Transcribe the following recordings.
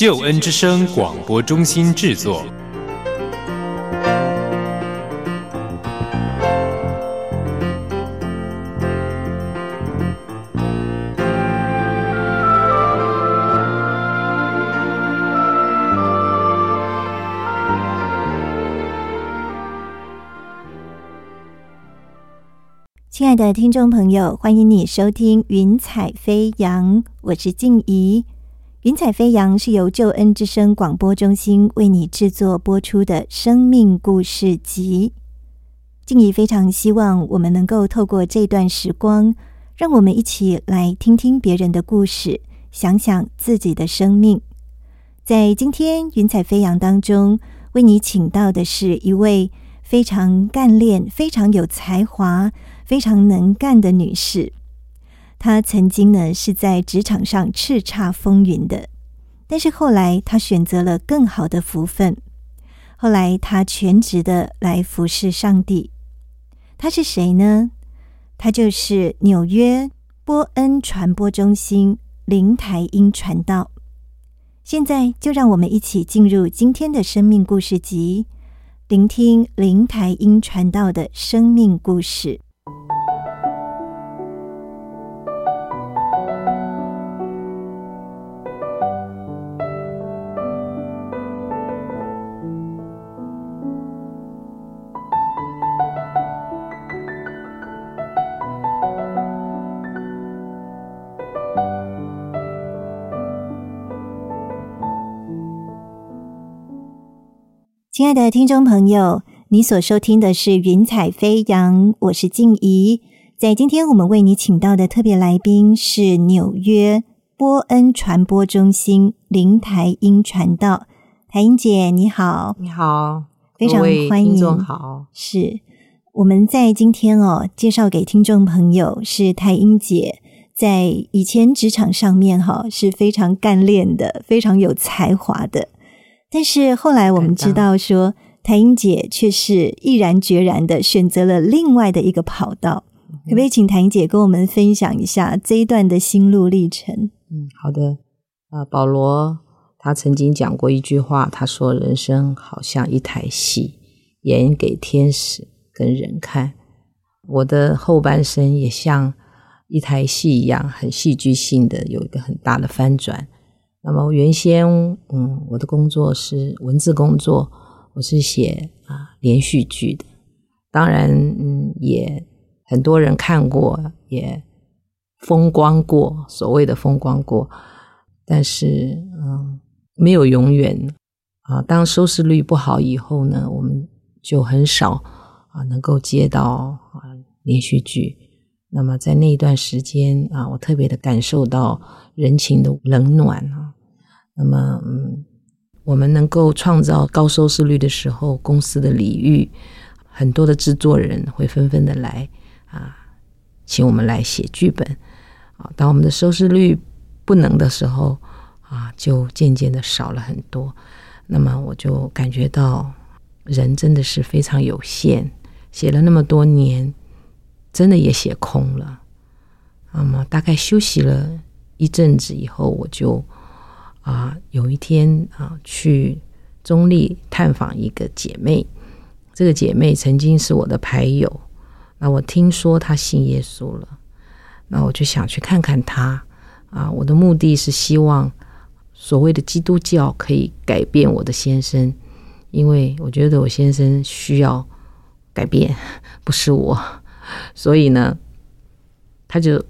救恩之声广播中心制作。亲爱的听众朋友，欢迎你收听《云彩飞扬》，我是静怡。《云彩飞扬》是由救恩之声广播中心为你制作播出的生命故事集。静怡非常希望我们能够透过这段时光，让我们一起来听听别人的故事，想想自己的生命。在今天《云彩飞扬》当中，为你请到的是一位非常干练、非常有才华、非常能干的女士。他曾经呢是在职场上叱咤风云的，但是后来他选择了更好的福分。后来他全职的来服侍上帝。他是谁呢？他就是纽约波恩传播中心林台英传道。现在就让我们一起进入今天的生命故事集，聆听林台英传道的生命故事。亲爱的听众朋友，你所收听的是《云彩飞扬》，我是静怡。在今天，我们为你请到的特别来宾是纽约波恩传播中心林台英传道。台英姐，你好，你好，非常欢迎。听好，是我们在今天哦，介绍给听众朋友是台英姐在以前职场上面哈是非常干练的，非常有才华的。但是后来我们知道说，台英姐却是毅然决然的选择了另外的一个跑道。可不可以请谭英姐跟我们分享一下这一段的心路历程？嗯，好的。啊，保罗他曾经讲过一句话，他说：“人生好像一台戏，演给天使跟人看。”我的后半生也像一台戏一样，很戏剧性的有一个很大的翻转。那么原先，嗯，我的工作是文字工作，我是写啊连续剧的。当然，嗯，也很多人看过，也风光过，所谓的风光过。但是，嗯，没有永远啊。当收视率不好以后呢，我们就很少啊能够接到啊连续剧。那么在那一段时间啊，我特别的感受到人情的冷暖啊。那么，嗯，我们能够创造高收视率的时候，公司的礼遇，很多的制作人会纷纷的来啊，请我们来写剧本啊。当我们的收视率不能的时候啊，就渐渐的少了很多。那么，我就感觉到人真的是非常有限，写了那么多年。真的也写空了，那么大概休息了一阵子以后，我就啊有一天啊去中立探访一个姐妹，这个姐妹曾经是我的牌友，那我听说她信耶稣了，那我就想去看看她。啊，我的目的是希望所谓的基督教可以改变我的先生，因为我觉得我先生需要改变，不是我。所以呢，他就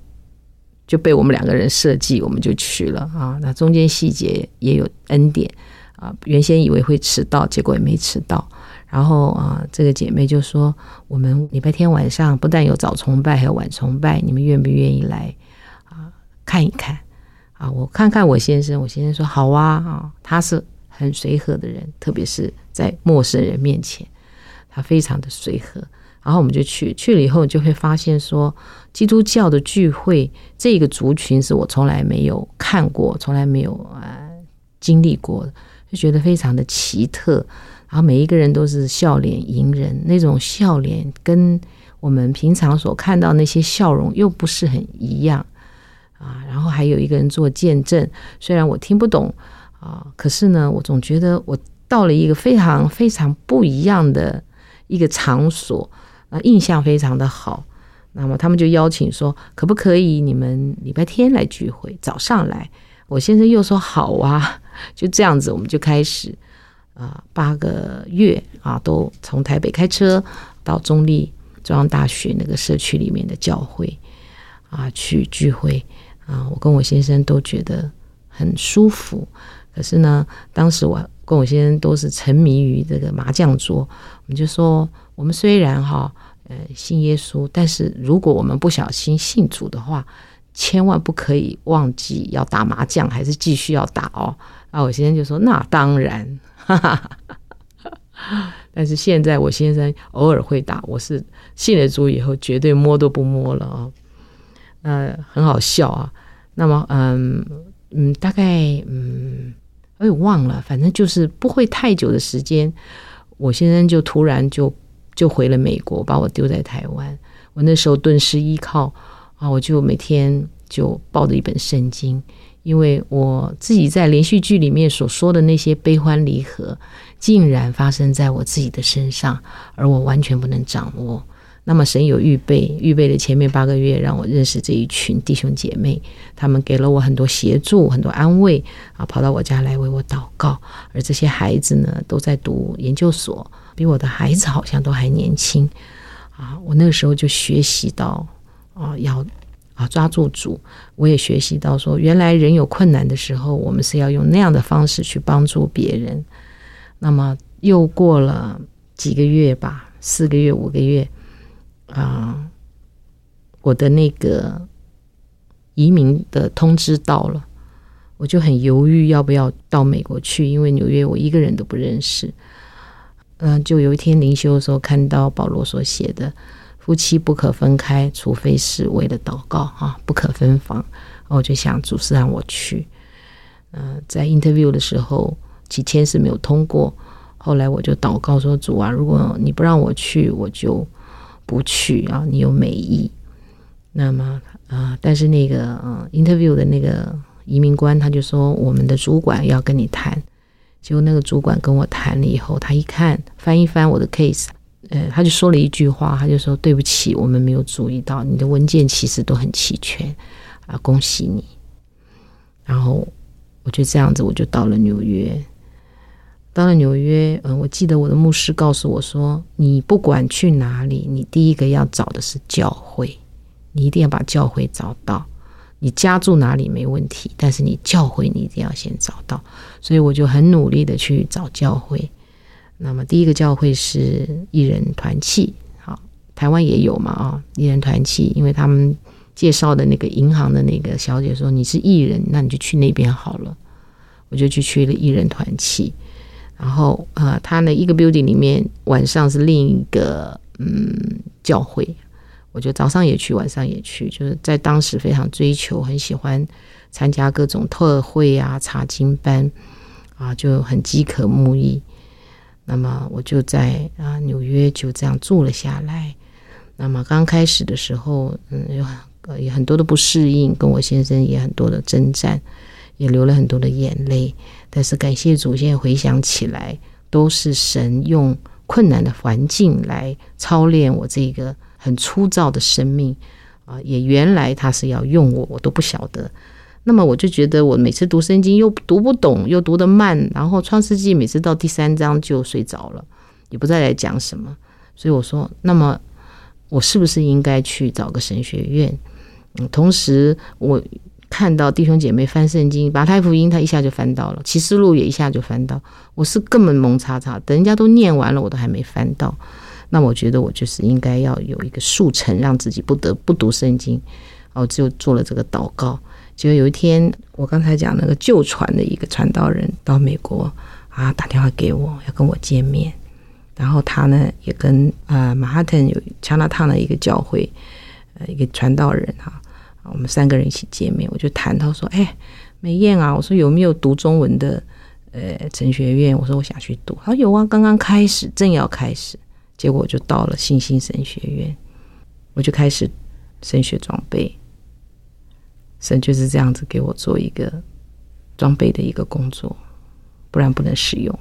就被我们两个人设计，我们就去了啊。那中间细节也有恩典啊。原先以为会迟到，结果也没迟到。然后啊，这个姐妹就说：“我们礼拜天晚上不但有早崇拜，还有晚崇拜，你们愿不愿意来啊看一看？”啊，我看看我先生，我先生说：“好啊啊。”他是很随和的人，特别是在陌生人面前，他非常的随和。然后我们就去，去了以后就会发现说，基督教的聚会这个族群是我从来没有看过，从来没有呃经历过的，就觉得非常的奇特。然后每一个人都是笑脸迎人，那种笑脸跟我们平常所看到那些笑容又不是很一样啊。然后还有一个人做见证，虽然我听不懂啊，可是呢，我总觉得我到了一个非常非常不一样的一个场所。啊，印象非常的好。那么他们就邀请说，可不可以你们礼拜天来聚会，早上来？我先生又说好啊。就这样子，我们就开始啊，八个月啊，都从台北开车到中立中央大学那个社区里面的教会啊去聚会啊。我跟我先生都觉得很舒服。可是呢，当时我跟我先生都是沉迷于这个麻将桌，我们就说。我们虽然哈，呃，信耶稣，但是如果我们不小心信主的话，千万不可以忘记要打麻将，还是继续要打哦。啊，我先生就说：“那当然。”但是现在我先生偶尔会打，我是信了主以后绝对摸都不摸了啊。呃，很好笑啊。那么，嗯嗯，大概嗯，我也忘了，反正就是不会太久的时间，我先生就突然就。就回了美国，把我丢在台湾。我那时候顿时依靠啊，我就每天就抱着一本圣经，因为我自己在连续剧里面所说的那些悲欢离合，竟然发生在我自己的身上，而我完全不能掌握。那么神有预备，预备的前面八个月，让我认识这一群弟兄姐妹，他们给了我很多协助，很多安慰啊，跑到我家来为我祷告。而这些孩子呢，都在读研究所。比我的孩子好像都还年轻啊！我那个时候就学习到啊，要啊抓住主。我也学习到说，原来人有困难的时候，我们是要用那样的方式去帮助别人。那么又过了几个月吧，四个月、五个月啊，我的那个移民的通知到了，我就很犹豫要不要到美国去，因为纽约我一个人都不认识。嗯，就有一天灵修的时候，看到保罗所写的“夫妻不可分开，除非是为了祷告啊，不可分房。”我就想主是让我去。嗯，在 interview 的时候，几天是没有通过。后来我就祷告说：“主啊，如果你不让我去，我就不去啊。你有美意。”那么啊，但是那个嗯 interview 的那个移民官他就说：“我们的主管要跟你谈。”结果那个主管跟我谈了以后，他一看翻一翻我的 case，呃，他就说了一句话，他就说：“对不起，我们没有注意到你的文件其实都很齐全啊，恭喜你。”然后我就这样子，我就到了纽约。到了纽约，嗯，我记得我的牧师告诉我说：“你不管去哪里，你第一个要找的是教会，你一定要把教会找到。”你家住哪里没问题，但是你教会你一定要先找到，所以我就很努力的去找教会。那么第一个教会是艺人团契，好，台湾也有嘛啊，艺人团契，因为他们介绍的那个银行的那个小姐说你是艺人，那你就去那边好了，我就去去了艺人团契。然后呃，他那一个 building 里面晚上是另一个嗯教会。我就早上也去，晚上也去，就是在当时非常追求，很喜欢参加各种特会啊、查经班啊，就很饥渴慕义。那么我就在啊纽约就这样住了下来。那么刚开始的时候，嗯，有很有很多的不适应，跟我先生也很多的征战，也流了很多的眼泪。但是感谢主，现在回想起来，都是神用困难的环境来操练我这个。很粗糙的生命啊，也原来他是要用我，我都不晓得。那么我就觉得，我每次读圣经又读不懂，又读得慢，然后创世纪每次到第三章就睡着了，也不再来讲什么。所以我说，那么我是不是应该去找个神学院？嗯，同时我看到弟兄姐妹翻圣经，把太福音他一下就翻到了，启示录也一下就翻到，我是根本蒙查查，等人家都念完了，我都还没翻到。那我觉得我就是应该要有一个速成，让自己不得不读圣经，哦，就做了这个祷告。结果有一天，我刚才讲那个旧传的一个传道人到美国啊打电话给我，要跟我见面。然后他呢也跟呃马哈顿有加拿大的一个教会呃一个传道人哈，我们三个人一起见面，我就谈到说，哎，美艳啊，我说有没有读中文的呃神学院？我说我想去读，他说有啊，刚刚开始，正要开始，结果就到了新星神学院，我就开始神学装备。神就是这样子给我做一个装备的一个工作，不然不能使用。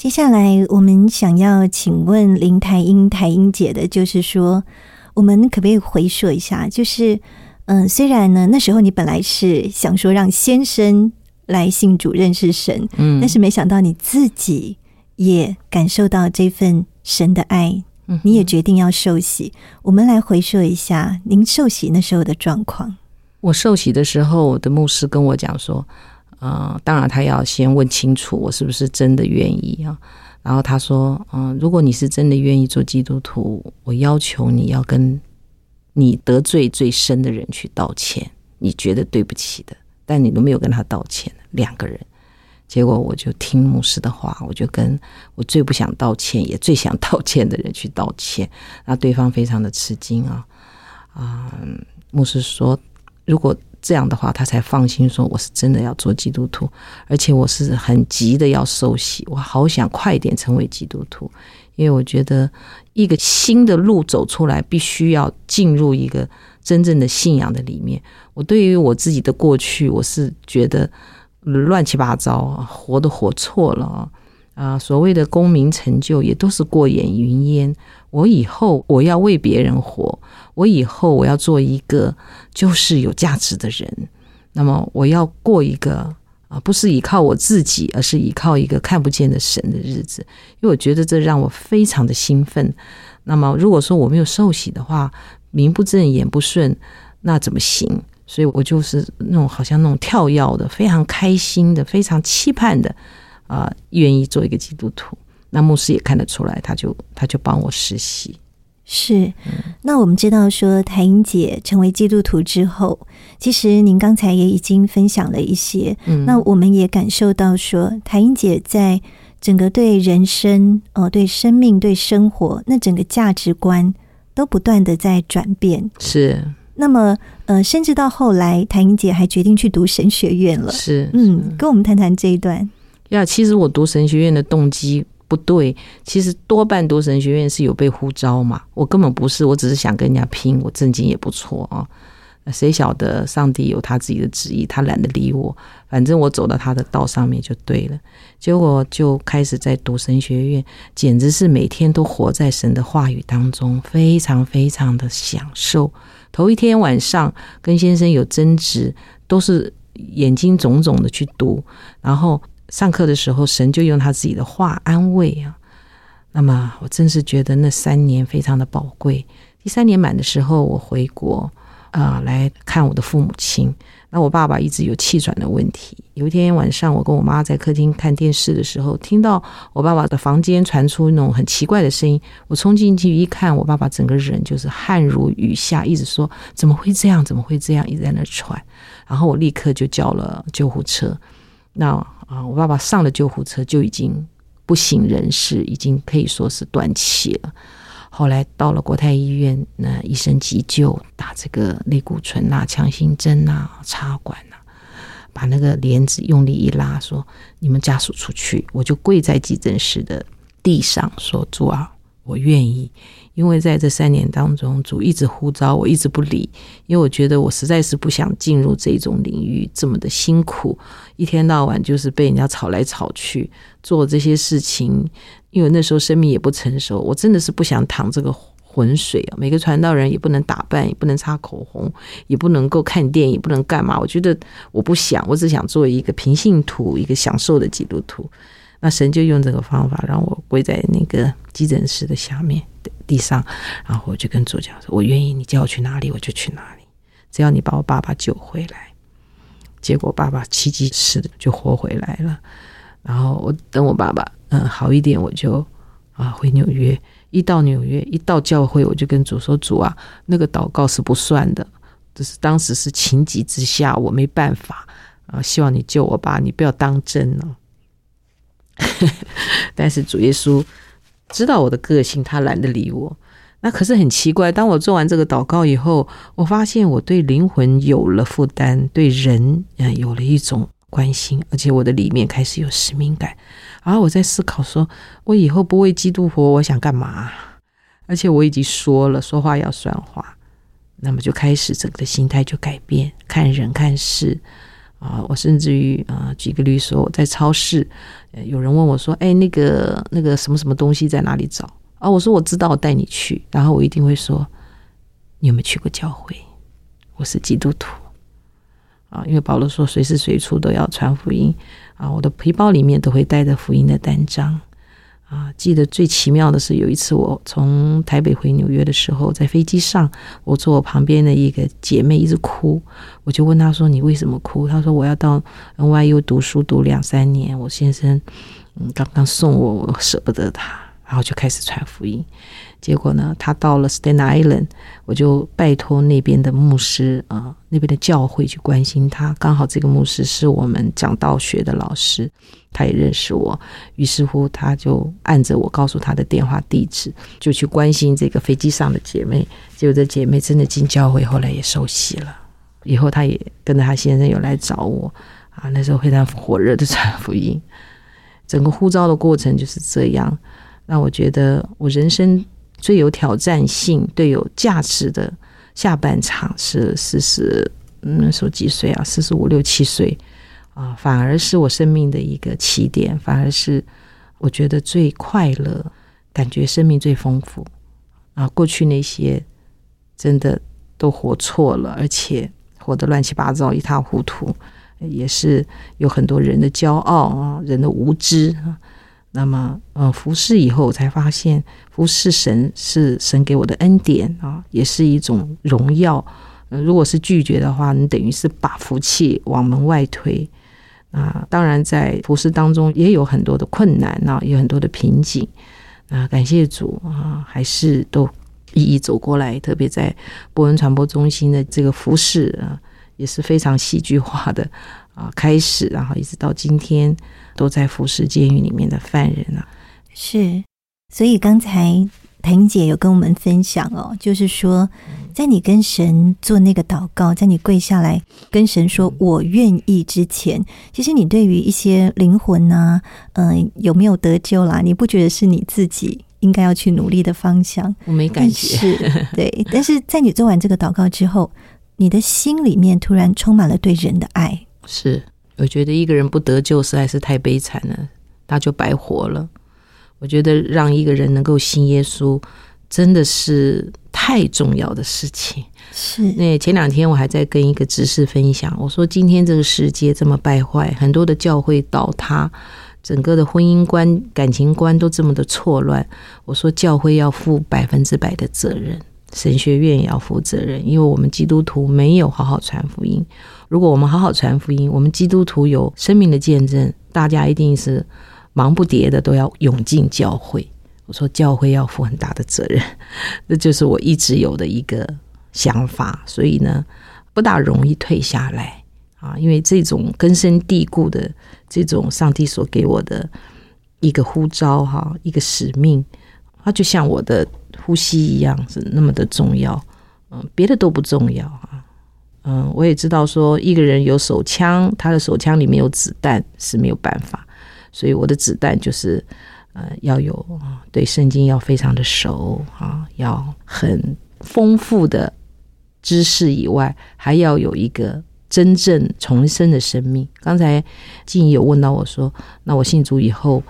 接下来，我们想要请问林台英、台英姐的，就是说，我们可不可以回溯一下？就是，嗯，虽然呢，那时候你本来是想说让先生来信主认识神，嗯，但是没想到你自己也感受到这份神的爱，嗯，你也决定要受洗。我们来回溯一下您受洗那时候的状况。我受洗的时候，我的牧师跟我讲说。啊，当然他要先问清楚我是不是真的愿意啊。然后他说，嗯，如果你是真的愿意做基督徒，我要求你要跟你得罪最深的人去道歉，你觉得对不起的，但你都没有跟他道歉，两个人。结果我就听牧师的话，我就跟我最不想道歉也最想道歉的人去道歉，那对方非常的吃惊啊啊！牧师说，如果。这样的话，他才放心说我是真的要做基督徒，而且我是很急的要受洗，我好想快点成为基督徒，因为我觉得一个新的路走出来，必须要进入一个真正的信仰的里面。我对于我自己的过去，我是觉得乱七八糟，活都活错了！啊所谓的功名成就，也都是过眼云烟。我以后我要为别人活，我以后我要做一个就是有价值的人。那么我要过一个啊，不是依靠我自己，而是依靠一个看不见的神的日子。因为我觉得这让我非常的兴奋。那么如果说我没有受洗的话，名不正言不顺，那怎么行？所以我就是那种好像那种跳跃的，非常开心的，非常期盼的啊，愿意做一个基督徒。那牧师也看得出来，他就他就帮我实习。是，那我们知道说，台英姐成为基督徒之后，其实您刚才也已经分享了一些。嗯，那我们也感受到说，台英姐在整个对人生、哦，对生命、对生活，那整个价值观都不断的在转变。是，那么呃，甚至到后来，台英姐还决定去读神学院了。是，嗯，跟我们谈谈这一段。呀，其实我读神学院的动机。不对，其实多半读神学院是有被呼召嘛，我根本不是，我只是想跟人家拼，我正经也不错啊。谁晓得上帝有他自己的旨意，他懒得理我，反正我走到他的道上面就对了。结果就开始在读神学院，简直是每天都活在神的话语当中，非常非常的享受。头一天晚上跟先生有争执，都是眼睛肿肿的去读，然后。上课的时候，神就用他自己的话安慰啊。那么，我真是觉得那三年非常的宝贵。第三年满的时候，我回国啊来看我的父母亲。那我爸爸一直有气喘的问题。有一天晚上，我跟我妈在客厅看电视的时候，听到我爸爸的房间传出那种很奇怪的声音。我冲进去一看，我爸爸整个人就是汗如雨下，一直说怎么会这样？怎么会这样？一直在那喘。然后我立刻就叫了救护车。那啊，我爸爸上了救护车就已经不省人事，已经可以说是断气了。后来到了国泰医院，那医生急救，打这个类固醇啊、强心针啊、插管啊，把那个帘子用力一拉，说：“你们家属出去。”我就跪在急诊室的地上说：“主啊，我愿意，因为在这三年当中，主一直呼召我，一直不理，因为我觉得我实在是不想进入这种领域，这么的辛苦，一天到晚就是被人家吵来吵去，做这些事情。因为那时候生命也不成熟，我真的是不想淌这个浑水啊！每个传道人也不能打扮，也不能擦口红，也不能够看电影，不能干嘛？我觉得我不想，我只想做一个平信徒，一个享受的基督徒。那神就用这个方法让我跪在那个急诊室的下面地上，然后我就跟主讲说：“我愿意，你叫我去哪里我就去哪里，只要你把我爸爸救回来。”结果爸爸奇迹似的就活回来了。然后我等我爸爸嗯好一点，我就啊回纽约。一到纽约，一到教会，我就跟主说：“主啊，那个祷告是不算的，只是当时是情急之下，我没办法啊，希望你救我爸，你不要当真了。” 但是主耶稣知道我的个性，他懒得理我。那可是很奇怪，当我做完这个祷告以后，我发现我对灵魂有了负担，对人嗯有了一种关心，而且我的里面开始有使命感。然后我在思考说，我以后不为基督活，我想干嘛？而且我已经说了，说话要算话，那么就开始整个心态就改变，看人看事。啊，我甚至于啊，举个例说，我在超市，有人问我说：“哎，那个那个什么什么东西在哪里找？”啊，我说我知道，我带你去。然后我一定会说：“你有没有去过教会？我是基督徒。”啊，因为保罗说随时随处都要传福音啊，我的皮包里面都会带着福音的单张。啊，记得最奇妙的是有一次我从台北回纽约的时候，在飞机上，我坐我旁边的一个姐妹一直哭，我就问她说：“你为什么哭？”她说：“我要到 NYU 读书读两三年，我先生嗯刚刚送我，我舍不得他。” 然后就开始传福音。结果呢，他到了 Staten Island，我就拜托那边的牧师啊，那边的教会去关心他。刚好这个牧师是我们讲道学的老师，他也认识我，于是乎他就按着我告诉他的电话地址，就去关心这个飞机上的姐妹。结果这姐妹真的进教会，后来也受洗了。以后他也跟着他先生有来找我啊，那时候非常火热的传福音。整个呼召的过程就是这样，让我觉得我人生。最有挑战性、最有价值的下半场是四十，那时候几岁啊？四十五六七岁啊，反而是我生命的一个起点，反而是我觉得最快乐，感觉生命最丰富啊。过去那些真的都活错了，而且活得乱七八糟、一塌糊涂，也是有很多人的骄傲啊，人的无知啊。那么，呃，服侍以后，我才发现服侍神是神给我的恩典啊，也是一种荣耀。呃，如果是拒绝的话，你等于是把福气往门外推。啊，当然在服侍当中也有很多的困难啊，有很多的瓶颈。啊，感谢主啊，还是都一一走过来。特别在波恩传播中心的这个服侍啊，也是非常戏剧化的啊，开始，然后一直到今天。都在服侍监狱里面的犯人啊，是，所以刚才谭姐有跟我们分享哦，就是说，在你跟神做那个祷告，在你跪下来跟神说“我愿意”之前，其实你对于一些灵魂呐，嗯，有没有得救啦？你不觉得是你自己应该要去努力的方向？我没感觉，是 对，但是在你做完这个祷告之后，你的心里面突然充满了对人的爱，是。我觉得一个人不得救实在是太悲惨了，那就白活了。我觉得让一个人能够信耶稣，真的是太重要的事情。是 那前两天我还在跟一个执事分享，我说今天这个世界这么败坏，很多的教会倒塌，整个的婚姻观、感情观都这么的错乱。我说教会要负百分之百的责任，神学院也要负责任，因为我们基督徒没有好好传福音。如果我们好好传福音，我们基督徒有生命的见证，大家一定是忙不迭的都要涌进教会。我说教会要负很大的责任，这就是我一直有的一个想法。所以呢，不大容易退下来啊，因为这种根深蒂固的这种上帝所给我的一个呼召哈，一个使命，它就像我的呼吸一样，是那么的重要。嗯，别的都不重要啊。嗯，我也知道说一个人有手枪，他的手枪里面有子弹是没有办法，所以我的子弹就是呃，要有对圣经要非常的熟啊，要很丰富的知识以外，还要有一个真正重生的生命。刚才静怡有问到我说，那我信主以后，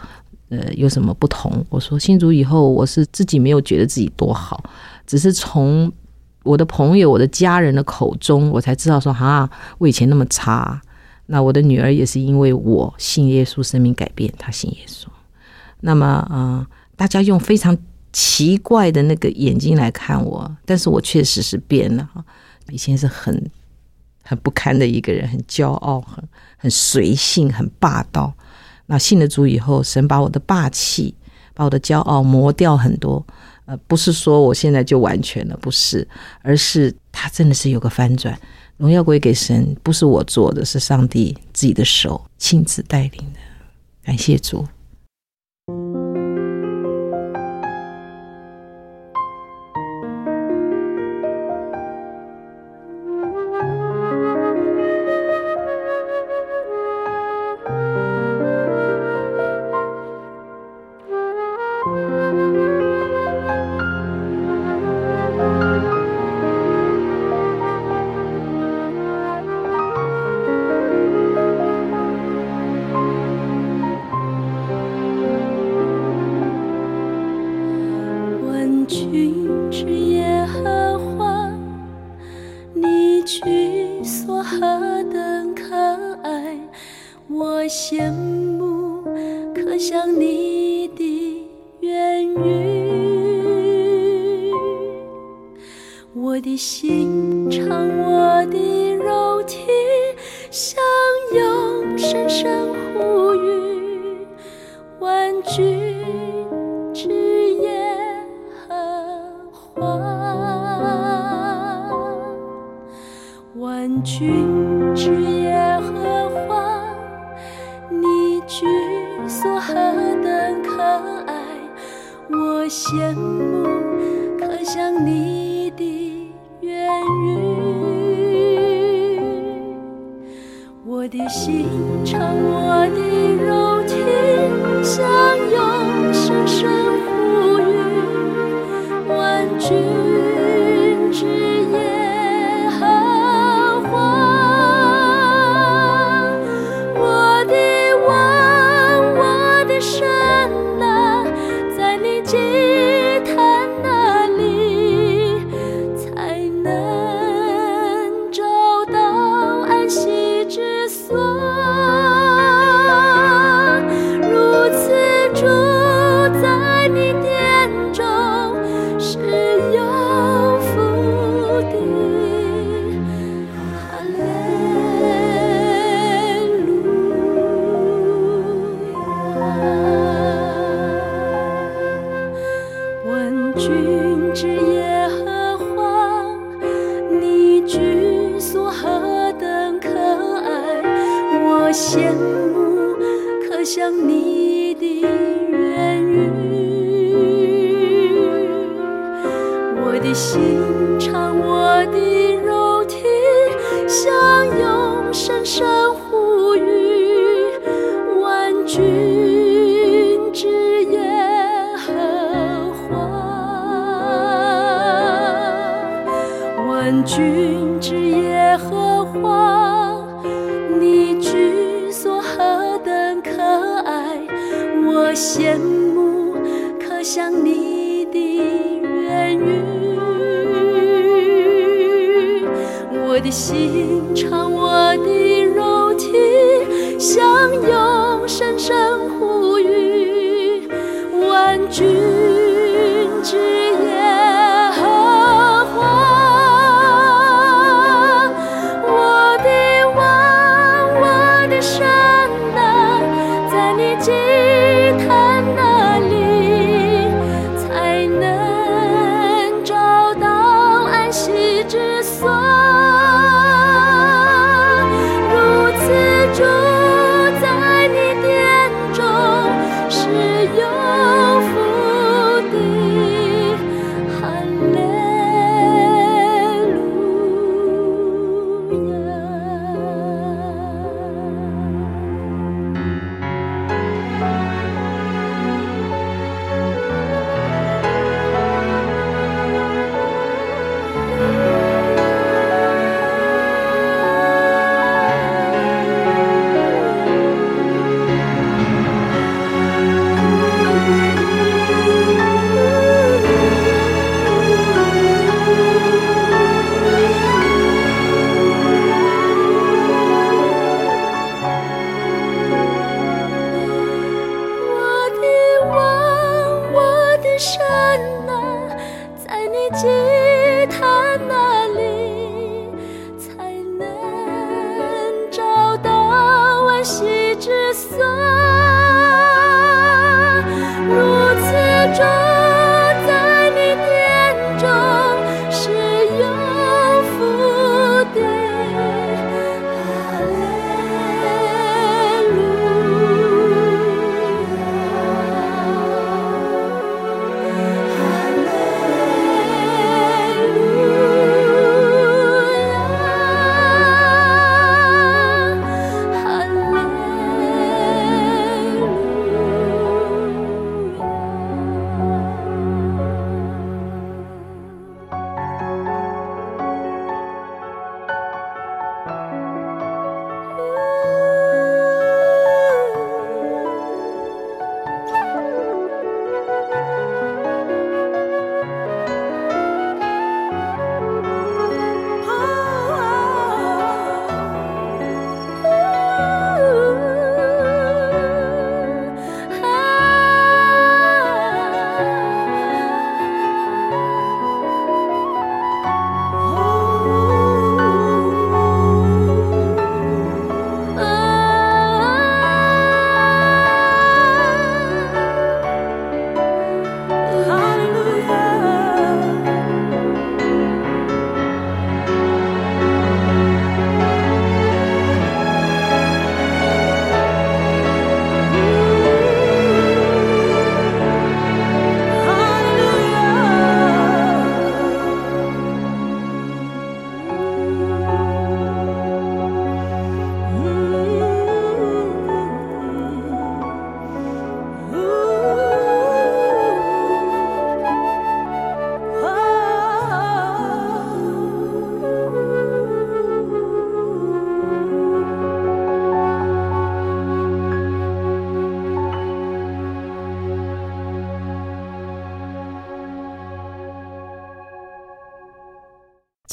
呃，有什么不同？我说信主以后，我是自己没有觉得自己多好，只是从我的朋友、我的家人的口中，我才知道说，哈，我以前那么差。那我的女儿也是因为我信耶稣，生命改变，她信耶稣。那么，啊，大家用非常奇怪的那个眼睛来看我，但是我确实是变了。以前是很很不堪的一个人，很骄傲，很很随性，很霸道。那信了主以后，神把我的霸气，把我的骄傲磨掉很多。呃，不是说我现在就完全了，不是，而是他真的是有个翻转。荣耀归给神，不是我做的，是上帝自己的手亲自带领的。感谢主。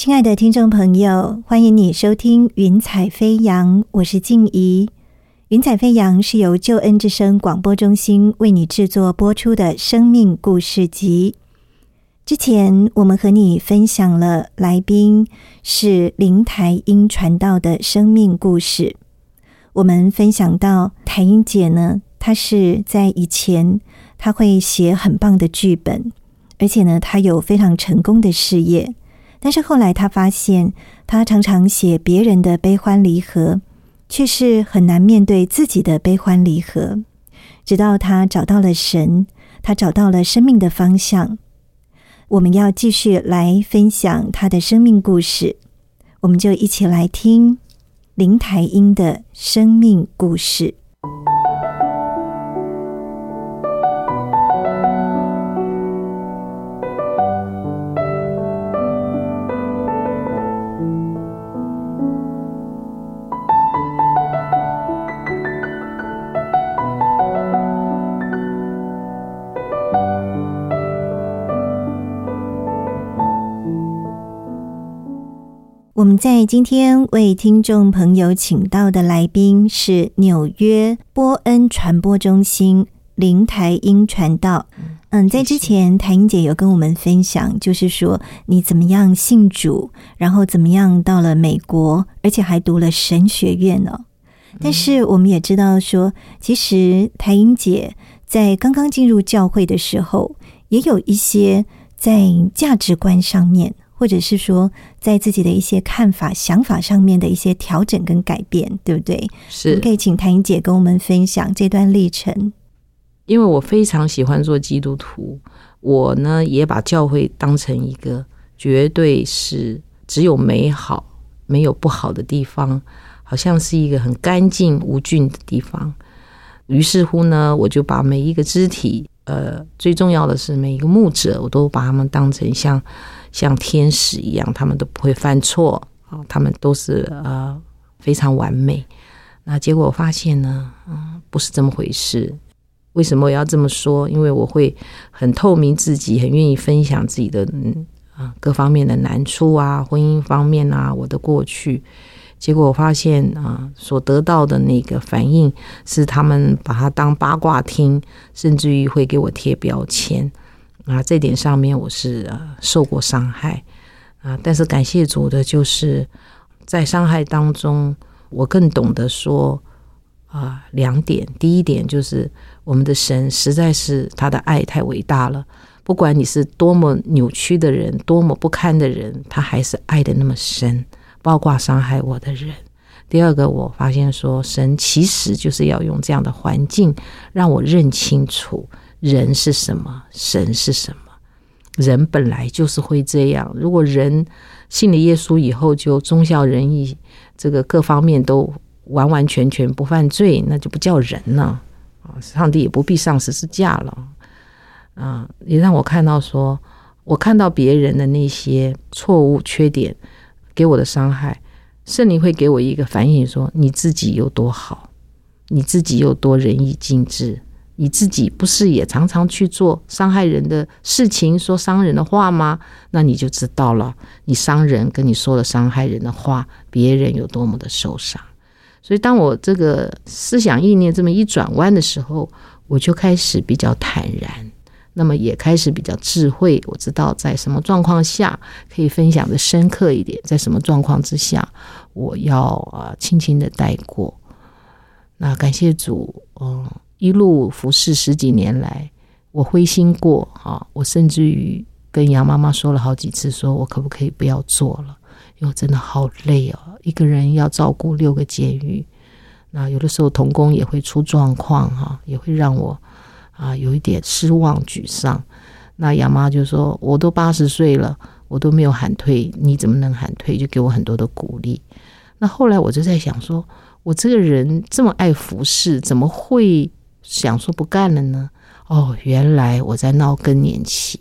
亲爱的听众朋友，欢迎你收听《云彩飞扬》，我是静怡。《云彩飞扬》是由救恩之声广播中心为你制作播出的生命故事集。之前我们和你分享了来宾是灵台英传道的生命故事。我们分享到台英姐呢，她是在以前她会写很棒的剧本，而且呢，她有非常成功的事业。但是后来他发现，他常常写别人的悲欢离合，却是很难面对自己的悲欢离合。直到他找到了神，他找到了生命的方向。我们要继续来分享他的生命故事，我们就一起来听林台英的生命故事。们在今天为听众朋友请到的来宾是纽约波恩传播中心林台英传道。嗯，在之前台英姐有跟我们分享，就是说你怎么样信主，然后怎么样到了美国，而且还读了神学院呢。但是我们也知道说，其实台英姐在刚刚进入教会的时候，也有一些在价值观上面。或者是说，在自己的一些看法、想法上面的一些调整跟改变，对不对？是，可以请谭英姐跟我们分享这段历程。因为我非常喜欢做基督徒，我呢也把教会当成一个绝对是只有美好没有不好的地方，好像是一个很干净无菌的地方。于是乎呢，我就把每一个肢体，呃，最重要的是每一个牧者，我都把他们当成像。像天使一样，他们都不会犯错啊，他们都是呃非常完美。那结果我发现呢，嗯，不是这么回事。为什么我要这么说？因为我会很透明自己，很愿意分享自己的嗯啊各方面的难处啊，婚姻方面啊，我的过去。结果我发现啊，所得到的那个反应是他们把它当八卦听，甚至于会给我贴标签。啊，这点上面我是呃受过伤害啊，但是感谢主的，就是在伤害当中，我更懂得说啊两点。第一点就是我们的神实在是他的爱太伟大了，不管你是多么扭曲的人，多么不堪的人，他还是爱的那么深，包括伤害我的人。第二个，我发现说神其实就是要用这样的环境让我认清楚。人是什么？神是什么？人本来就是会这样。如果人信了耶稣以后就忠孝仁义，这个各方面都完完全全不犯罪，那就不叫人了啊！上帝也不必上十字架了啊！也让我看到，说我看到别人的那些错误、缺点给我的伤害，圣灵会给我一个反应，说你自己有多好，你自己有多仁义尽致。你自己不是也常常去做伤害人的事情，说伤人的话吗？那你就知道了，你伤人跟你说了伤害人的话，别人有多么的受伤。所以，当我这个思想意念这么一转弯的时候，我就开始比较坦然，那么也开始比较智慧。我知道在什么状况下可以分享的深刻一点，在什么状况之下我要啊轻轻的带过。那感谢主，嗯。一路服侍十几年来，我灰心过啊！我甚至于跟杨妈妈说了好几次，说我可不可以不要做了？因为真的好累哦，一个人要照顾六个监狱，那有的时候童工也会出状况哈，也会让我啊有一点失望沮丧。那杨妈就说：“我都八十岁了，我都没有喊退，你怎么能喊退？”就给我很多的鼓励。那后来我就在想，说我这个人这么爱服侍，怎么会？想说不干了呢？哦，原来我在闹更年期。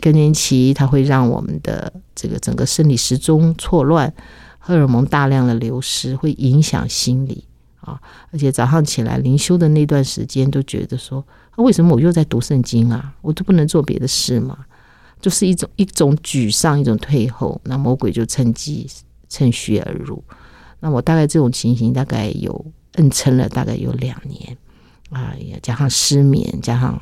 更年期它会让我们的这个整个生理时钟错乱，荷尔蒙大量的流失，会影响心理啊。而且早上起来灵修的那段时间，都觉得说，为什么我又在读圣经啊？我都不能做别的事吗？就是一种一种沮丧，一种退后。那魔鬼就趁机趁虚而入。那我大概这种情形大概有摁撑了，大概有两年啊，也加上失眠，加上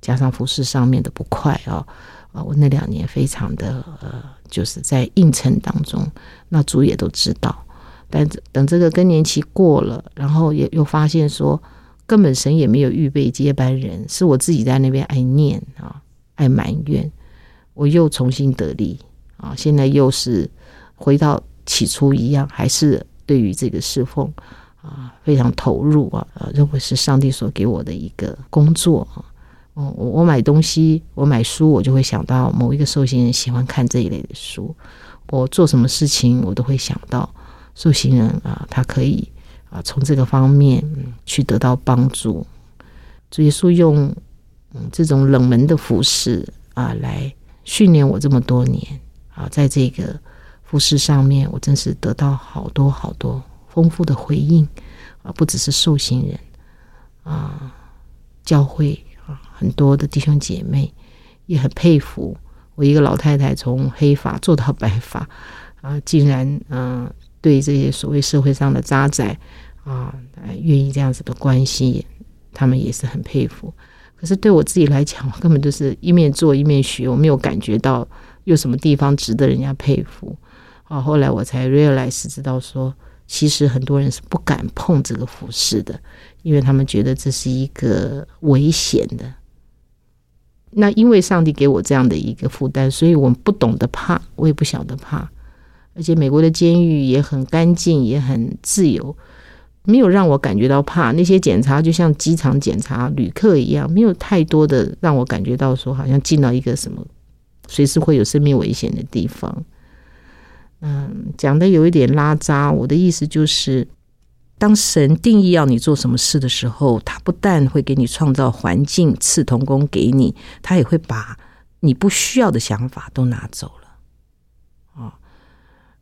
加上服饰上面的不快啊啊，我那两年非常的呃，就是在硬撑当中。那主也都知道，但等这个更年期过了，然后也又发现说，根本神也没有预备接班人，是我自己在那边爱念啊，爱埋怨，我又重新得力啊，现在又是回到。起初一样，还是对于这个侍奉啊非常投入啊，呃，认为是上帝所给我的一个工作啊。哦，我我买东西，我买书，我就会想到某一个受刑人喜欢看这一类的书。我做什么事情，我都会想到受刑人啊，他可以啊从这个方面去得到帮助。主耶稣用嗯这种冷门的服饰啊来训练我这么多年啊，在这个。服饰上面，我真是得到好多好多丰富的回应啊！不只是受刑人啊，教会啊，很多的弟兄姐妹也很佩服我一个老太太从黑发做到白发啊，竟然嗯，对这些所谓社会上的渣仔啊，愿意这样子的关系，他们也是很佩服。可是对我自己来讲，我根本就是一面做一面学，我没有感觉到有什么地方值得人家佩服。啊，后来我才 realize 知道说，其实很多人是不敢碰这个服饰的，因为他们觉得这是一个危险的。那因为上帝给我这样的一个负担，所以我们不懂得怕，我也不晓得怕。而且美国的监狱也很干净，也很自由，没有让我感觉到怕。那些检查就像机场检查旅客一样，没有太多的让我感觉到说，好像进到一个什么随时会有生命危险的地方。嗯，讲的有一点拉渣。我的意思就是，当神定义要你做什么事的时候，他不但会给你创造环境，赐童工给你，他也会把你不需要的想法都拿走了。啊，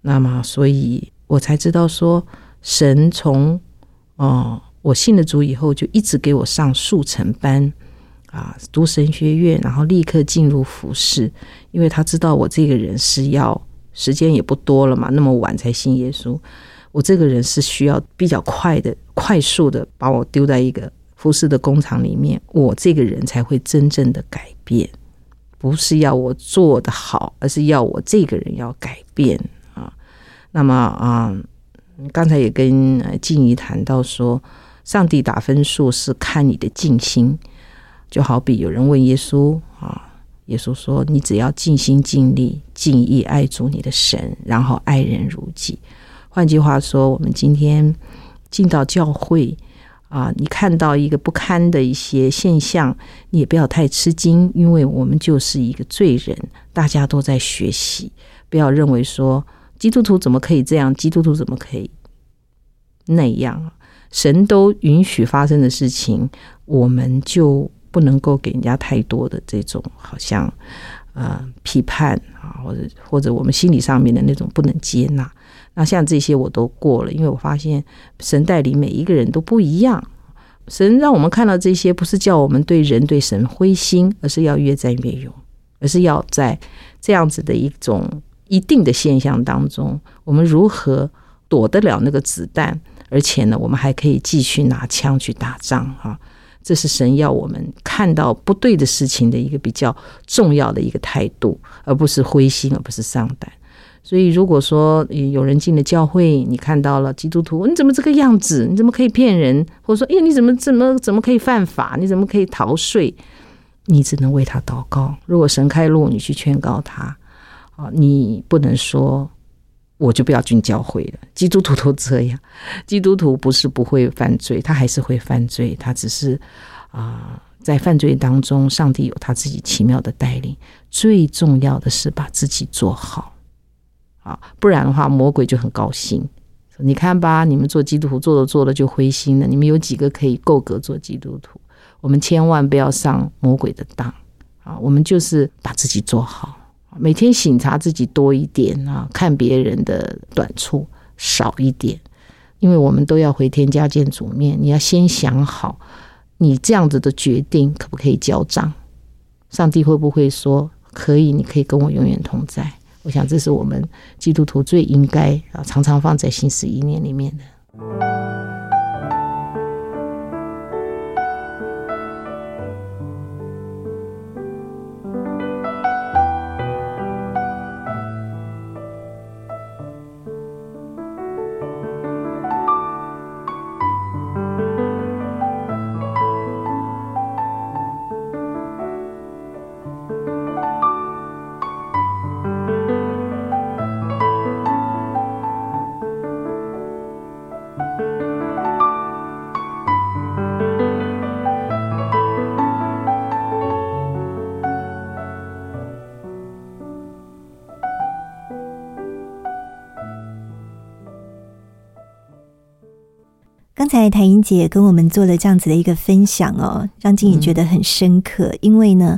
那么，所以我才知道说，神从哦，我信了主以后，就一直给我上速成班啊，读神学院，然后立刻进入服饰，因为他知道我这个人是要。时间也不多了嘛，那么晚才信耶稣，我这个人是需要比较快的、快速的把我丢在一个服饰的工厂里面，我这个人才会真正的改变，不是要我做的好，而是要我这个人要改变啊。那么啊，刚才也跟静怡谈到说，上帝打分数是看你的尽心，就好比有人问耶稣啊。耶稣说：“你只要尽心尽力、敬意爱主你的神，然后爱人如己。换句话说，我们今天进到教会啊，你看到一个不堪的一些现象，你也不要太吃惊，因为我们就是一个罪人，大家都在学习。不要认为说基督徒怎么可以这样，基督徒怎么可以那样？神都允许发生的事情，我们就。”不能够给人家太多的这种好像呃批判啊，或者或者我们心理上面的那种不能接纳。那像这些我都过了，因为我发现神带领每一个人都不一样。神让我们看到这些，不是叫我们对人对神灰心，而是要越战越勇，而是要在这样子的一种一定的现象当中，我们如何躲得了那个子弹，而且呢，我们还可以继续拿枪去打仗哈。这是神要我们看到不对的事情的一个比较重要的一个态度，而不是灰心，而不是丧胆。所以，如果说有人进了教会，你看到了基督徒，你怎么这个样子？你怎么可以骗人？或者说，哎，你怎么怎么怎么可以犯法？你怎么可以逃税？你只能为他祷告。如果神开路，你去劝告他啊，你不能说。我就不要进教会了。基督徒都这样，基督徒不是不会犯罪，他还是会犯罪，他只是啊，在犯罪当中，上帝有他自己奇妙的带领。最重要的是把自己做好啊，不然的话，魔鬼就很高兴。你看吧，你们做基督徒做着做着就灰心了。你们有几个可以够格做基督徒？我们千万不要上魔鬼的当啊！我们就是把自己做好。每天醒察自己多一点啊，看别人的短处少一点，因为我们都要回天家见主面。你要先想好，你这样子的决定可不可以交账？上帝会不会说可以，你可以跟我永远同在。我想这是我们基督徒最应该啊常常放在心思意念里面的。刚才谭英姐跟我们做了这样子的一个分享哦，让静怡觉得很深刻。因为呢，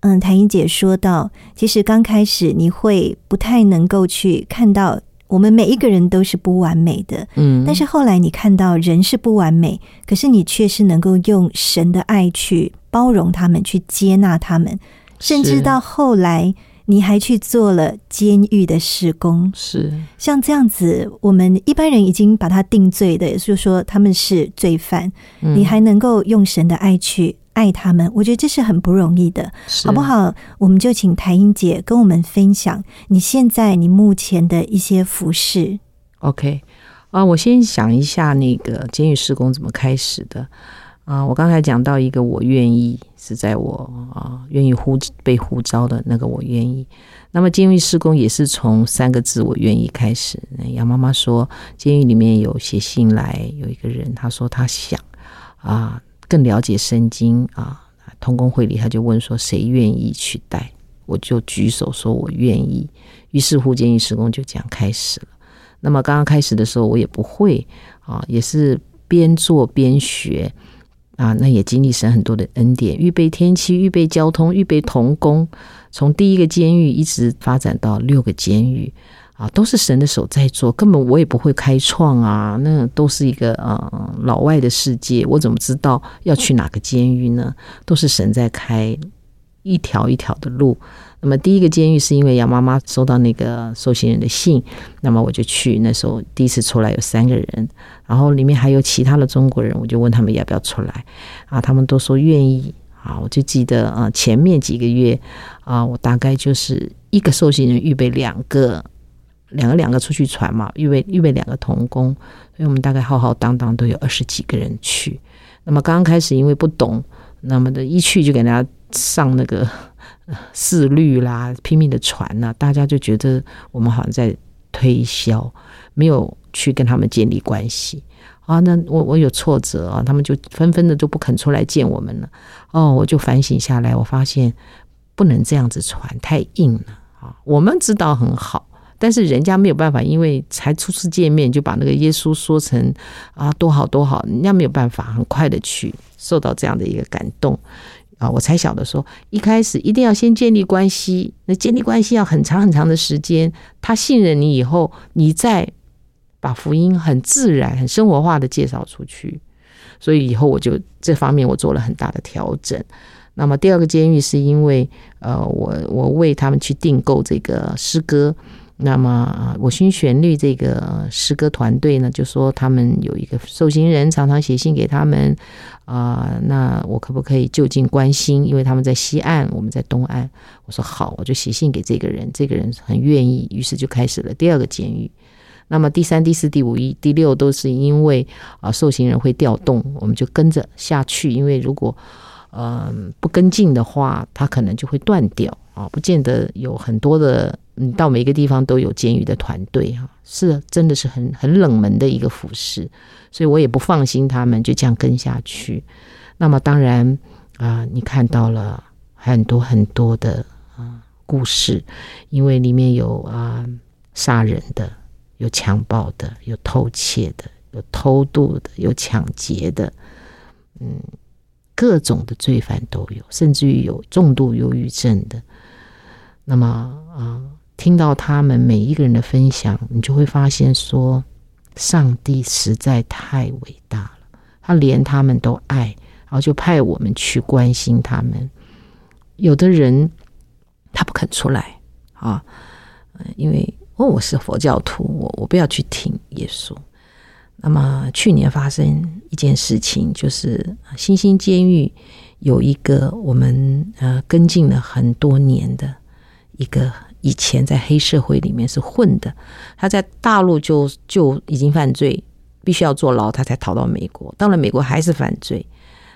嗯，谭英姐说到，其实刚开始你会不太能够去看到我们每一个人都是不完美的，嗯，但是后来你看到人是不完美，可是你却是能够用神的爱去包容他们，去接纳他们，甚至到后来。你还去做了监狱的施工，是像这样子，我们一般人已经把他定罪的，也就是说他们是罪犯，你还能够用神的爱去爱他们，我觉得这是很不容易的，好不好？我们就请台英姐跟我们分享你现在你目前的一些服饰。OK，啊，我先想一下那个监狱施工怎么开始的。啊，我刚才讲到一个，我愿意是在我啊愿意呼被呼召的那个，我愿意。那么监狱施工也是从三个字“我愿意”开始。杨妈妈说，监狱里面有写信来，有一个人他说他想啊更了解圣经啊，同工会里他就问说谁愿意去带，我就举手说我愿意。于是乎监狱施工就这样开始了。那么刚刚开始的时候我也不会啊，也是边做边学。啊，那也经历神很多的恩典，预备天气，预备交通，预备童工，从第一个监狱一直发展到六个监狱，啊，都是神的手在做，根本我也不会开创啊，那都是一个呃老外的世界，我怎么知道要去哪个监狱呢？都是神在开一条一条的路。那么第一个监狱是因为杨妈妈收到那个受刑人的信，那么我就去。那时候第一次出来有三个人，然后里面还有其他的中国人，我就问他们要不要出来啊？他们都说愿意啊。我就记得啊，前面几个月啊，我大概就是一个受刑人预备两个，两个两个出去传嘛，预备预备两个童工，所以我们大概浩浩荡荡都有二十几个人去。那么刚刚开始因为不懂，那么的一去就给大家上那个。四律啦，拼命的传呐，大家就觉得我们好像在推销，没有去跟他们建立关系啊。那我我有挫折啊，他们就纷纷的就不肯出来见我们了。哦，我就反省下来，我发现不能这样子传，太硬了啊。我们知道很好，但是人家没有办法，因为才初次见面就把那个耶稣说成啊多好多好，人家没有办法很快的去受到这样的一个感动。啊，我才晓得说，一开始一定要先建立关系，那建立关系要很长很长的时间。他信任你以后，你再把福音很自然、很生活化的介绍出去。所以以后我就这方面我做了很大的调整。那么第二个监狱是因为，呃，我我为他们去订购这个诗歌。那么我心旋律这个诗歌团队呢，就说他们有一个受刑人常常写信给他们。啊，那我可不可以就近关心？因为他们在西岸，我们在东岸。我说好，我就写信给这个人，这个人很愿意，于是就开始了第二个监狱。那么第三、第四、第五、一、第六都是因为啊，受刑人会调动，我们就跟着下去。因为如果嗯不跟进的话，他可能就会断掉啊，不见得有很多的。嗯，到每个地方都有监狱的团队哈，是真的是很很冷门的一个服饰，所以我也不放心他们就这样跟下去。那么当然啊，你看到了很多很多的啊故事，因为里面有啊杀人的，有强暴的，有偷窃的，有偷渡的，有抢劫的，嗯，各种的罪犯都有，甚至于有重度忧郁症的。那么啊。听到他们每一个人的分享，你就会发现说，上帝实在太伟大了。他连他们都爱，然后就派我们去关心他们。有的人他不肯出来啊，因为哦我是佛教徒，我我不要去听耶稣。那么去年发生一件事情，就是新兴监狱有一个我们呃跟进了很多年的一个以前在黑社会里面是混的，他在大陆就就已经犯罪，必须要坐牢，他才逃到美国，到了美国还是犯罪，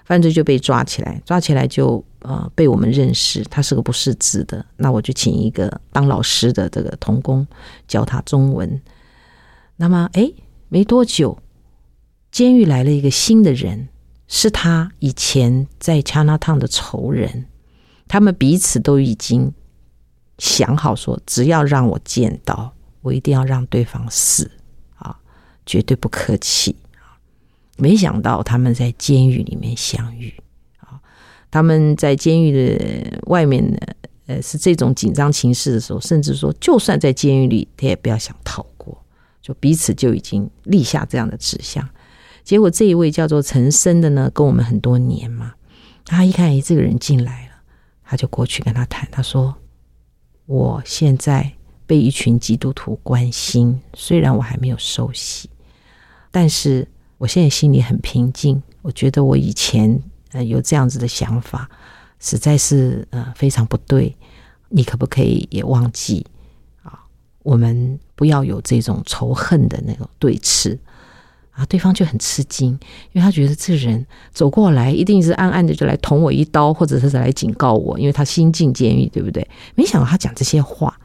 犯罪就被抓起来，抓起来就呃被我们认识，他是个不识字的，那我就请一个当老师的这个童工教他中文，那么哎。没多久，监狱来了一个新的人，是他以前在 China Town 的仇人。他们彼此都已经想好说，只要让我见到，我一定要让对方死啊，绝对不客气啊！没想到他们在监狱里面相遇啊！他们在监狱的外面呢，呃，是这种紧张情势的时候，甚至说，就算在监狱里，他也不要想逃过。就彼此就已经立下这样的志向，结果这一位叫做陈生的呢，跟我们很多年嘛，他一看哎这个人进来了，他就过去跟他谈，他说：“我现在被一群基督徒关心，虽然我还没有受洗，但是我现在心里很平静。我觉得我以前呃有这样子的想法，实在是呃非常不对。你可不可以也忘记啊？”我们不要有这种仇恨的那种对峙啊！对方就很吃惊，因为他觉得这人走过来一定是暗暗的就来捅我一刀，或者是来警告我，因为他新进监狱，对不对？没想到他讲这些话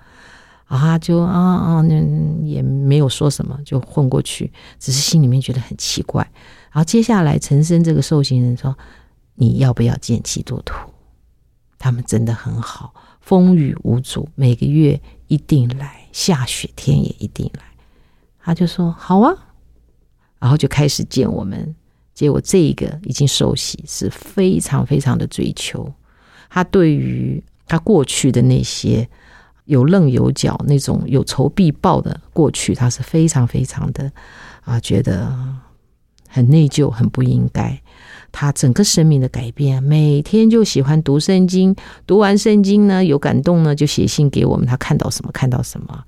啊，就啊啊，那也没有说什么，就混过去，只是心里面觉得很奇怪。然后接下来陈升这个受刑人说：“你要不要见基督徒？他们真的很好，风雨无阻，每个月一定来。”下雪天也一定来，他就说好啊，然后就开始见我们。结果这一个已经受洗，是非常非常的追求。他对于他过去的那些有棱有角、那种有仇必报的过去，他是非常非常的啊，觉得很内疚，很不应该。他整个生命的改变，每天就喜欢读圣经，读完圣经呢，有感动呢，就写信给我们，他看到什么看到什么。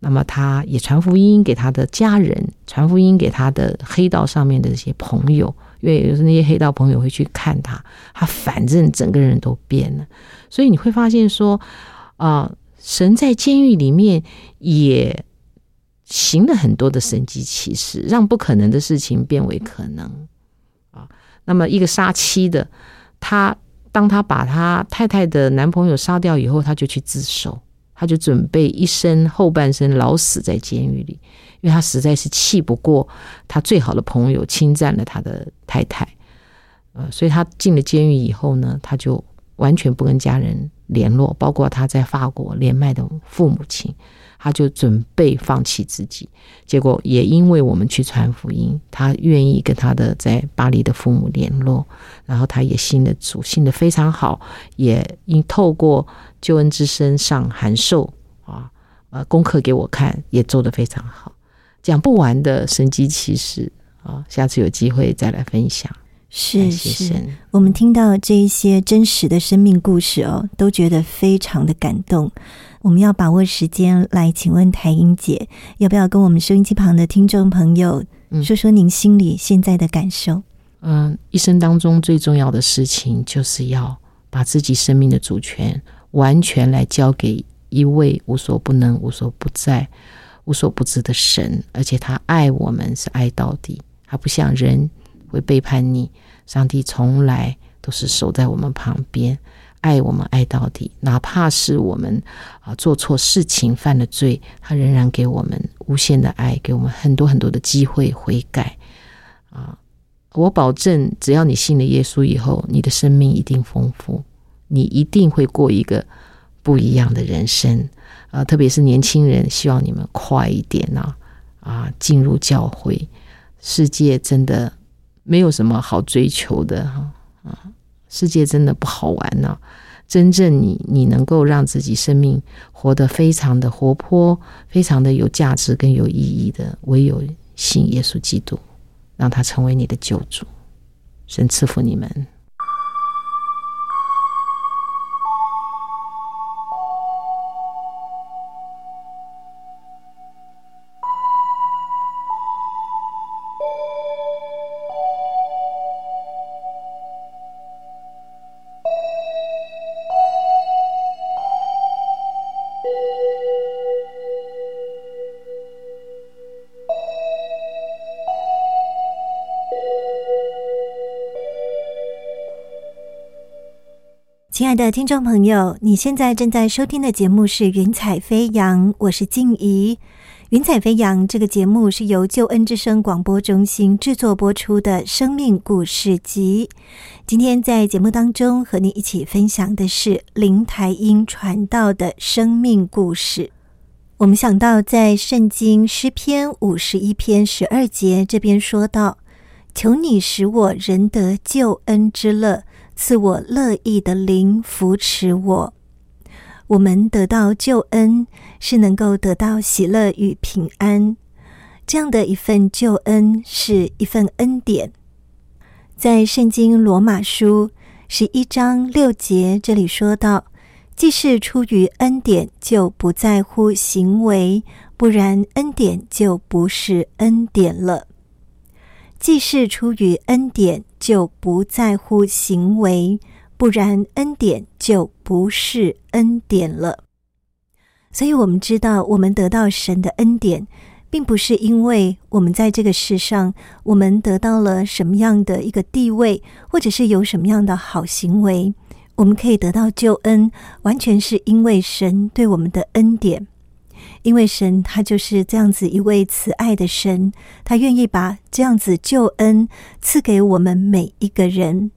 那么他也传福音给他的家人，传福音给他的黑道上面的这些朋友，因为有时那些黑道朋友会去看他，他反正整个人都变了。所以你会发现说，啊，神在监狱里面也行了很多的神迹奇事，让不可能的事情变为可能啊。那么，一个杀妻的，他当他把他太太的男朋友杀掉以后，他就去自首，他就准备一生后半生老死在监狱里，因为他实在是气不过他最好的朋友侵占了他的太太，呃，所以他进了监狱以后呢，他就完全不跟家人联络，包括他在法国连麦的父母亲。他就准备放弃自己，结果也因为我们去传福音，他愿意跟他的在巴黎的父母联络，然后他也信了主，信的非常好，也因透过救恩之声上函授啊，呃，功课给我看，也做得非常好，讲不完的神机骑士啊，下次有机会再来分享。是是，我们听到这一些真实的生命故事哦，都觉得非常的感动。我们要把握时间来，请问台英姐，要不要跟我们收音机旁的听众朋友说说您心里现在的感受？嗯，一生当中最重要的事情，就是要把自己生命的主权完全来交给一位无所不能、无所不在、无所不知的神，而且他爱我们是爱到底，他不像人。会背叛你，上帝从来都是守在我们旁边，爱我们爱到底，哪怕是我们啊做错事情犯了罪，他仍然给我们无限的爱，给我们很多很多的机会悔改啊！我保证，只要你信了耶稣以后，你的生命一定丰富，你一定会过一个不一样的人生啊！特别是年轻人，希望你们快一点呐啊，进入教会，世界真的。没有什么好追求的哈啊，世界真的不好玩呢。真正你你能够让自己生命活得非常的活泼，非常的有价值跟有意义的，唯有信耶稣基督，让他成为你的救主。神赐福你们。的听众朋友，你现在正在收听的节目是《云彩飞扬》，我是静怡。《云彩飞扬》这个节目是由救恩之声广播中心制作播出的生命故事集。今天在节目当中和你一起分享的是林台英传道的生命故事。我们想到在圣经诗篇五十一篇十二节这边说到：“求你使我仍得救恩之乐。”赐我乐意的灵扶持我，我们得到救恩是能够得到喜乐与平安，这样的一份救恩是一份恩典。在圣经罗马书十一章六节这里说到：“既是出于恩典，就不在乎行为；不然，恩典就不是恩典了。”既是出于恩典，就不在乎行为；不然，恩典就不是恩典了。所以，我们知道，我们得到神的恩典，并不是因为我们在这个世上，我们得到了什么样的一个地位，或者是有什么样的好行为，我们可以得到救恩，完全是因为神对我们的恩典。因为神他就是这样子一位慈爱的神，他愿意把这样子救恩赐给我们每一个人。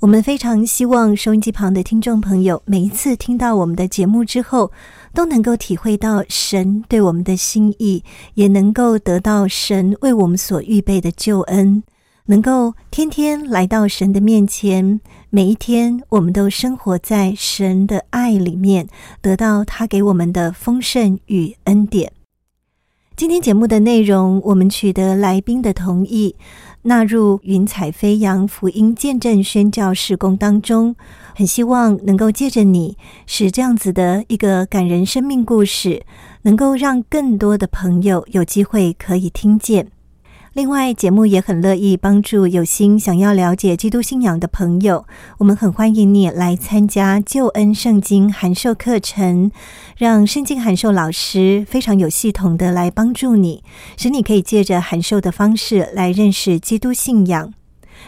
我们非常希望收音机旁的听众朋友，每一次听到我们的节目之后，都能够体会到神对我们的心意，也能够得到神为我们所预备的救恩。能够天天来到神的面前，每一天我们都生活在神的爱里面，得到他给我们的丰盛与恩典。今天节目的内容，我们取得来宾的同意，纳入云彩飞扬福音见证宣教事工当中。很希望能够借着你，使这样子的一个感人生命故事，能够让更多的朋友有机会可以听见。另外，节目也很乐意帮助有心想要了解基督信仰的朋友。我们很欢迎你来参加救恩圣经函授课程，让圣经函授老师非常有系统的来帮助你，使你可以借着函授的方式来认识基督信仰。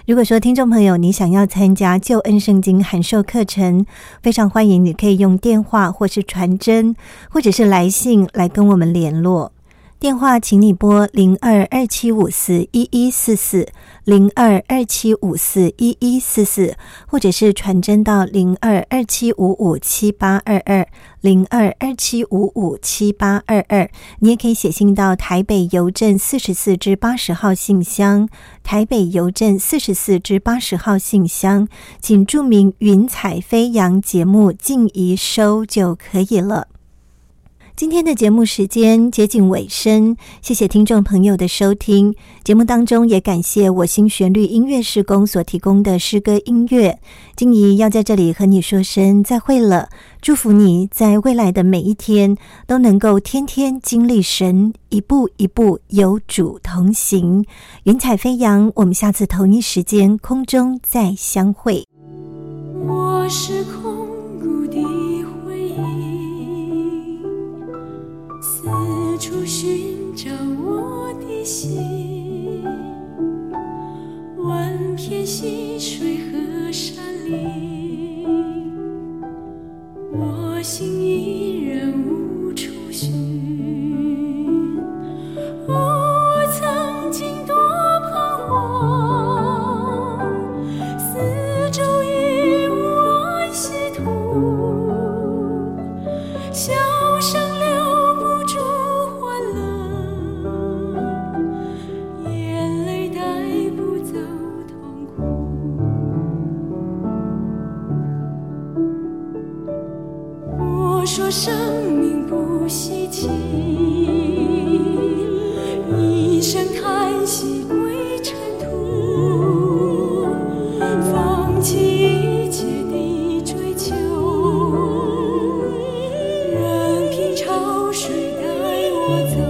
如果说听众朋友你想要参加救恩圣经函授课程，非常欢迎你可以用电话或是传真，或者是来信来跟我们联络。电话，请你拨零二二七五四一一四四零二二七五四一一四四，或者是传真到零二二七五五七八二二零二二七五五七八二二。你也可以写信到台北邮政四十四至八十号信箱，台北邮政四十四至八十号信箱，请注明“云彩飞扬”节目静怡收就可以了。今天的节目时间接近尾声，谢谢听众朋友的收听。节目当中也感谢我心旋律音乐施工所提供的诗歌音乐。静怡要在这里和你说声再会了，祝福你在未来的每一天都能够天天经历神，一步一步有主同行，云彩飞扬。我们下次同一时间空中再相会。我是处寻找我的心，万片溪水和山林，我心依然无处寻。我说生命不稀奇，一声叹息归尘土，放弃一切的追求，任凭潮水带我走。